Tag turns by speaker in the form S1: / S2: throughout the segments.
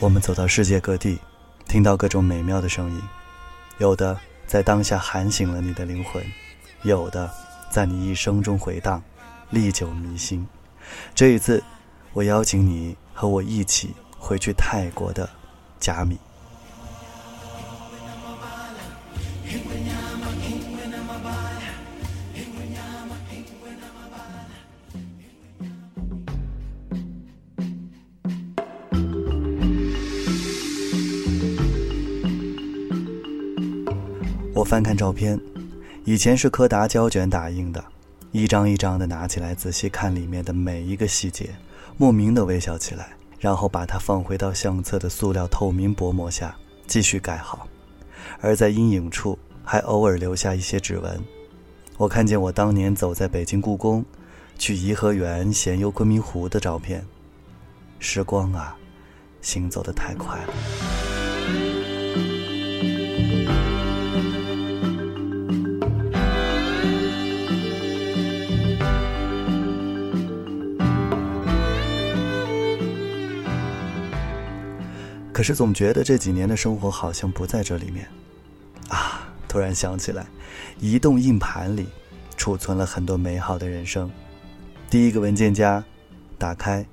S1: 我们走到世界各地，听到各种美妙的声音，有的在当下喊醒了你的灵魂，有的在你一生中回荡，历久弥新。这一次，我邀请你和我一起回去泰国的甲米。我翻看照片，以前是柯达胶卷打印的，一张一张的拿起来仔细看里面的每一个细节，莫名的微笑起来，然后把它放回到相册的塑料透明薄膜下继续盖好，而在阴影处还偶尔留下一些指纹。我看见我当年走在北京故宫，去颐和园闲游昆明湖的照片。时光啊，行走的太快了。可是总觉得这几年的生活好像不在这里面，啊！突然想起来，移动硬盘里储存了很多美好的人生。第一个文件夹打开，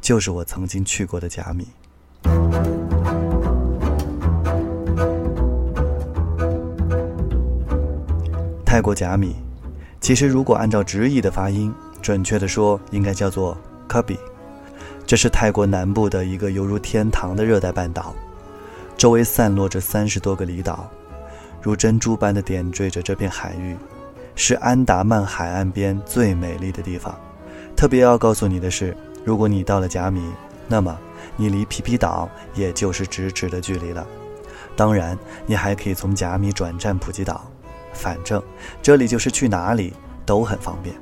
S1: 就是我曾经去过的甲米。泰国甲米，其实如果按照直译的发音，准确的说应该叫做 Kabi。这是泰国南部的一个犹如天堂的热带半岛，周围散落着三十多个离岛，如珍珠般的点缀着这片海域，是安达曼海岸边最美丽的地方。特别要告诉你的是，如果你到了甲米，那么你离皮皮岛也就是咫尺的距离了。当然，你还可以从甲米转战普吉岛，反正这里就是去哪里都很方便。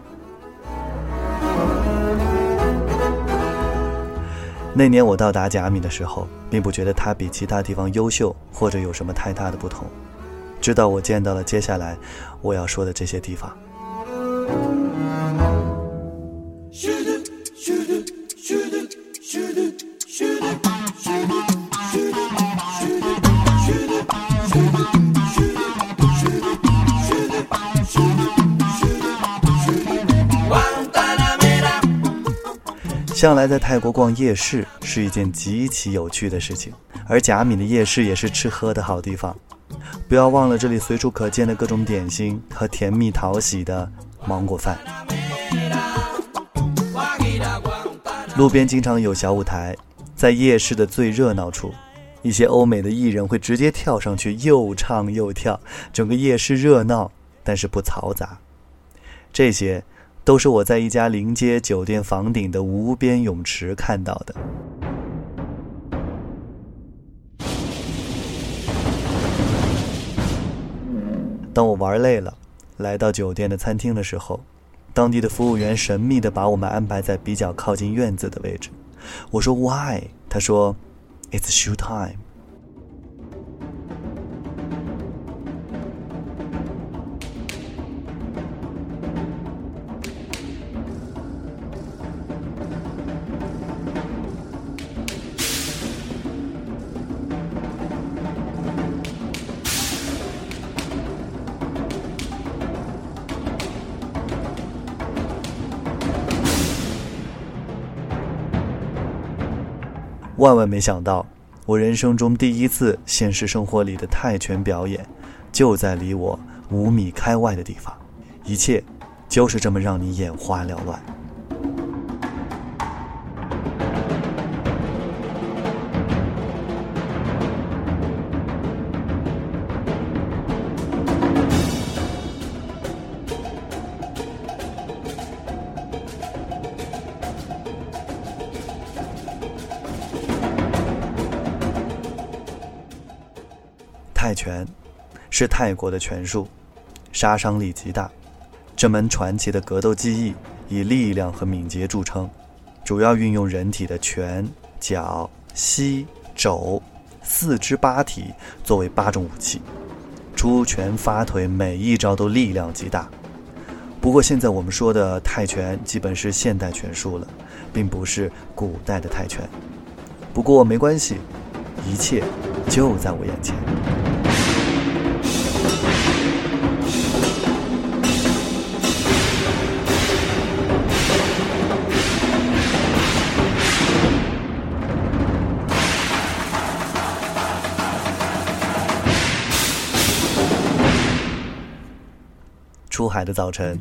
S1: 那年我到达甲米的时候，并不觉得它比其他地方优秀或者有什么太大的不同，直到我见到了接下来我要说的这些地方。向来在泰国逛夜市是一件极其有趣的事情，而甲米的夜市也是吃喝的好地方。不要忘了这里随处可见的各种点心和甜蜜讨喜的芒果饭。路边经常有小舞台，在夜市的最热闹处，一些欧美的艺人会直接跳上去又唱又跳，整个夜市热闹，但是不嘈杂。这些。都是我在一家临街酒店房顶的无边泳池看到的。当我玩累了，来到酒店的餐厅的时候，当地的服务员神秘的把我们安排在比较靠近院子的位置。我说 “Why？” 他说：“It's show time。”万万没想到，我人生中第一次现实生活里的泰拳表演，就在离我五米开外的地方。一切，就是这么让你眼花缭乱。泰拳是泰国的拳术，杀伤力极大。这门传奇的格斗技艺以力量和敏捷著称，主要运用人体的拳、脚、膝、肘四肢八体作为八种武器，出拳发腿每一招都力量极大。不过现在我们说的泰拳基本是现代拳术了，并不是古代的泰拳。不过没关系，一切就在我眼前。出海的早晨，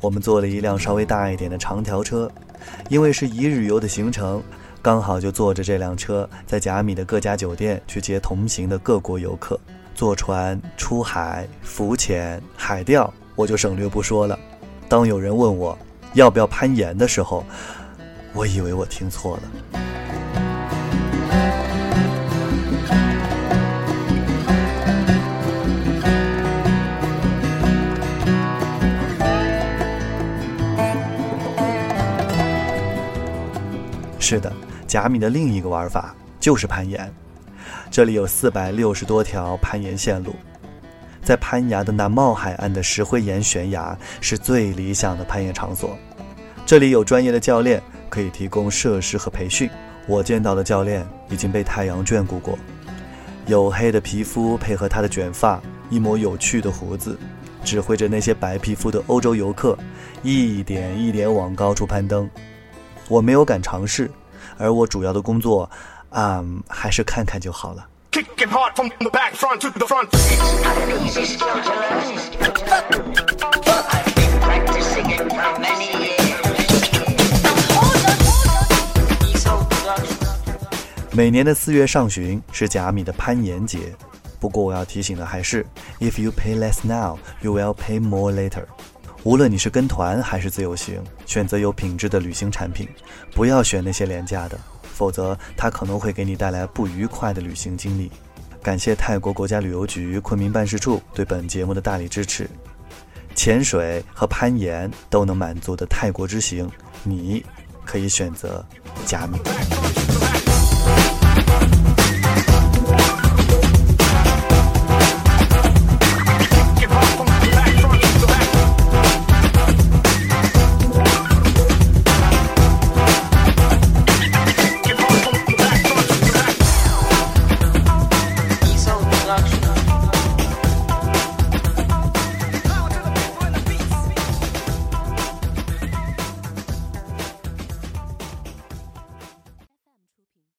S1: 我们坐了一辆稍微大一点的长条车，因为是一日游的行程，刚好就坐着这辆车在甲米的各家酒店去接同行的各国游客。坐船出海浮潜海钓，我就省略不说了。当有人问我要不要攀岩的时候，我以为我听错了。是的，甲米的另一个玩法就是攀岩。这里有四百六十多条攀岩线路，在攀崖的那冒海岸的石灰岩悬崖是最理想的攀岩场所。这里有专业的教练可以提供设施和培训。我见到的教练已经被太阳眷顾过，黝黑的皮肤配合他的卷发，一抹有趣的胡子，指挥着那些白皮肤的欧洲游客一点一点往高处攀登。我没有敢尝试，而我主要的工作，啊，还是看看就好了。每年的四月上旬是甲米的攀岩节，不过我要提醒的还是，If you pay less now, you will pay more later。无论你是跟团还是自由行，选择有品质的旅行产品，不要选那些廉价的，否则它可能会给你带来不愉快的旅行经历。感谢泰国国家旅游局昆明办事处对本节目的大力支持。潜水和攀岩都能满足的泰国之行，你可以选择加密。